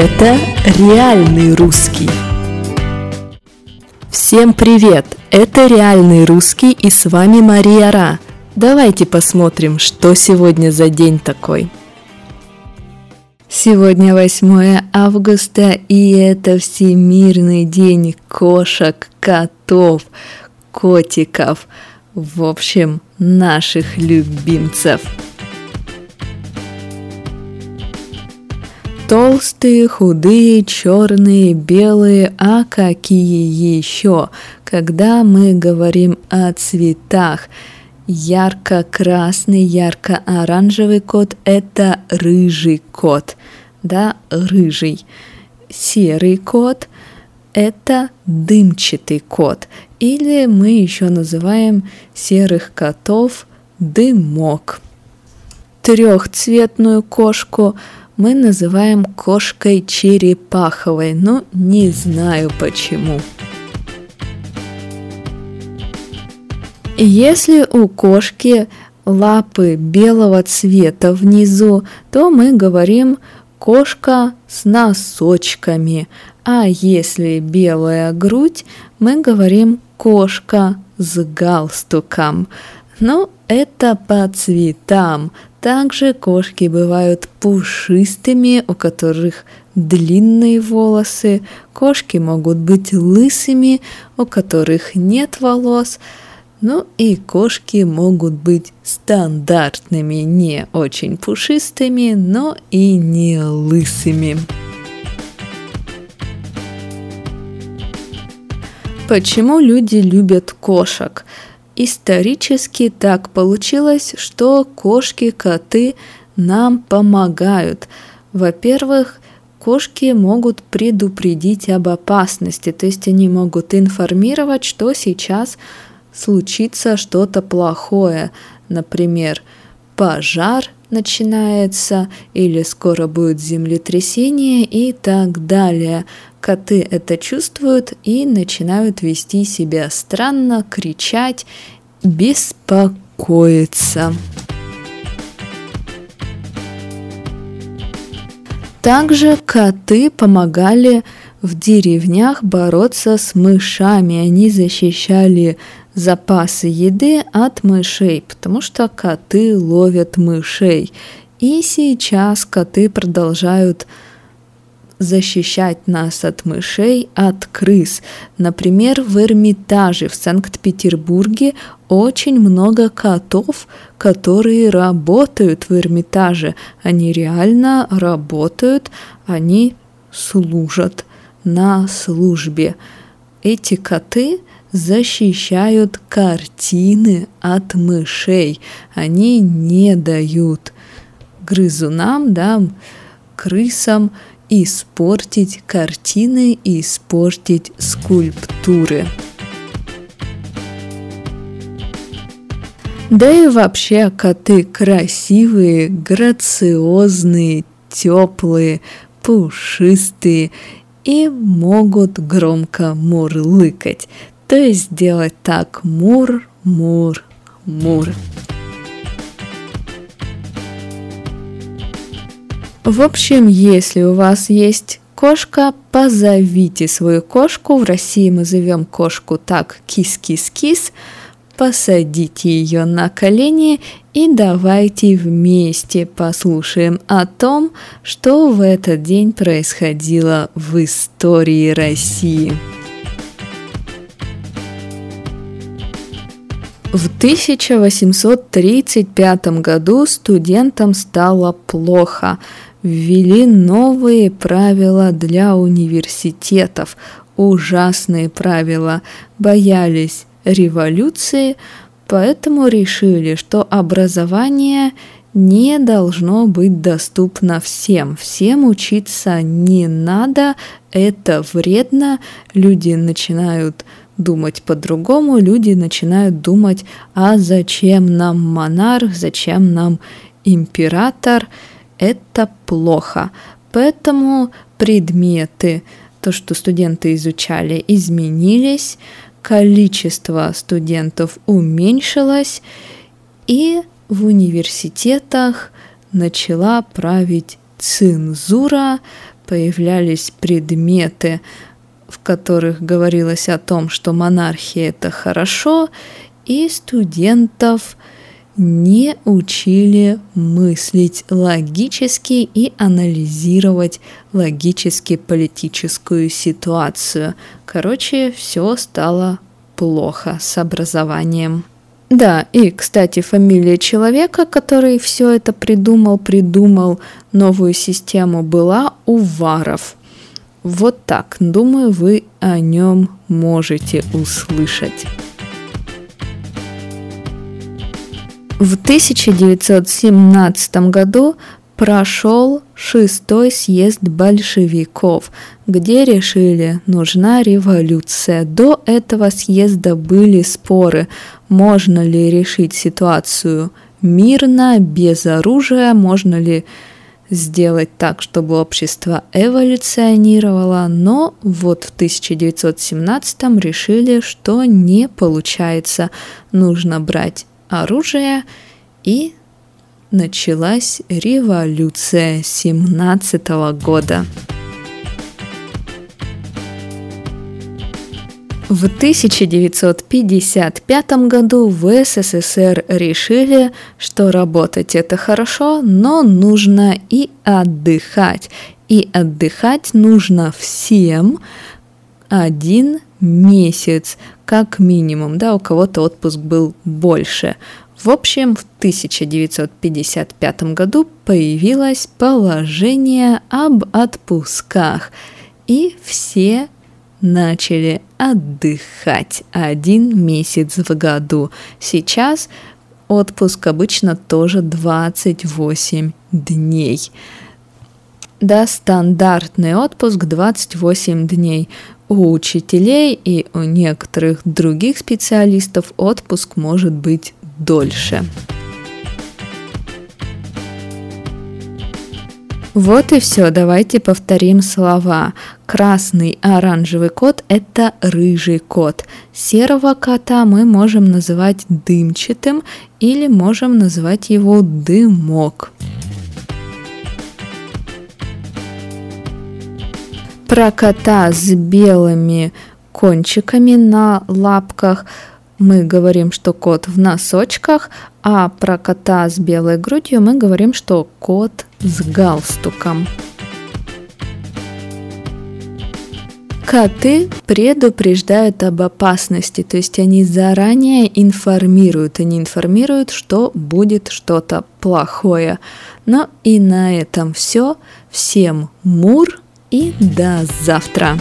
Это реальный русский. Всем привет! Это реальный русский и с вами Мария Ра. Давайте посмотрим, что сегодня за день такой. Сегодня 8 августа, и это Всемирный день кошек, котов, котиков, в общем, наших любимцев – Толстые, худые, черные, белые, а какие еще? Когда мы говорим о цветах, ярко-красный, ярко-оранжевый кот – это рыжий кот, да, рыжий. Серый кот – это дымчатый кот, или мы еще называем серых котов дымок. Трехцветную кошку – мы называем кошкой черепаховой, но не знаю почему. Если у кошки лапы белого цвета внизу, то мы говорим кошка с носочками, а если белая грудь, мы говорим кошка с галстуком. Но это по цветам. Также кошки бывают пушистыми, у которых длинные волосы. Кошки могут быть лысыми, у которых нет волос. Ну и кошки могут быть стандартными, не очень пушистыми, но и не лысыми. Почему люди любят кошек? Исторически так получилось, что кошки, коты нам помогают. Во-первых, кошки могут предупредить об опасности, то есть они могут информировать, что сейчас случится что-то плохое, например, пожар начинается или скоро будет землетрясение и так далее. Коты это чувствуют и начинают вести себя странно, кричать, беспокоиться. Также коты помогали в деревнях бороться с мышами. Они защищали запасы еды от мышей, потому что коты ловят мышей. И сейчас коты продолжают защищать нас от мышей, от крыс. Например, в Эрмитаже в Санкт-Петербурге очень много котов, которые работают в Эрмитаже. Они реально работают, они служат на службе. Эти коты защищают картины от мышей. Они не дают грызунам, да, крысам испортить картины и испортить скульптуры. Да и вообще коты красивые, грациозные, теплые, пушистые и могут громко мурлыкать. То есть делать так мур, мур, мур. В общем, если у вас есть кошка, позовите свою кошку. В России мы зовем кошку так кис-кис-кис. Посадите ее на колени и давайте вместе послушаем о том, что в этот день происходило в истории России. В 1835 году студентам стало плохо – ввели новые правила для университетов, ужасные правила, боялись революции, поэтому решили, что образование не должно быть доступно всем. Всем учиться не надо, это вредно, люди начинают думать по-другому, люди начинают думать, а зачем нам монарх, зачем нам император – это плохо. Поэтому предметы, то, что студенты изучали, изменились, количество студентов уменьшилось, и в университетах начала править цензура, появлялись предметы, в которых говорилось о том, что монархия это хорошо, и студентов не учили мыслить логически и анализировать логически политическую ситуацию. Короче, все стало плохо с образованием. Да, и, кстати, фамилия человека, который все это придумал, придумал новую систему, была Уваров. Вот так, думаю, вы о нем можете услышать. В 1917 году прошел шестой съезд большевиков, где решили, нужна революция. До этого съезда были споры, можно ли решить ситуацию мирно, без оружия, можно ли сделать так, чтобы общество эволюционировало, но вот в 1917 решили, что не получается, нужно брать оружие и началась революция 17 года. В 1955 году в СССР решили, что работать это хорошо, но нужно и отдыхать. И отдыхать нужно всем один месяц, как минимум, да, у кого-то отпуск был больше. В общем, в 1955 году появилось положение об отпусках, и все начали отдыхать один месяц в году. Сейчас отпуск обычно тоже 28 дней. Да, стандартный отпуск 28 дней. У учителей и у некоторых других специалистов отпуск может быть дольше. Вот и все, давайте повторим слова. Красный оранжевый кот – это рыжий кот. Серого кота мы можем называть дымчатым или можем называть его дымок. Про кота с белыми кончиками на лапках – мы говорим, что кот в носочках, а про кота с белой грудью мы говорим, что кот с галстуком. Коты предупреждают об опасности, то есть они заранее информируют, они информируют, что будет что-то плохое. Но и на этом все. Всем мур и до завтра!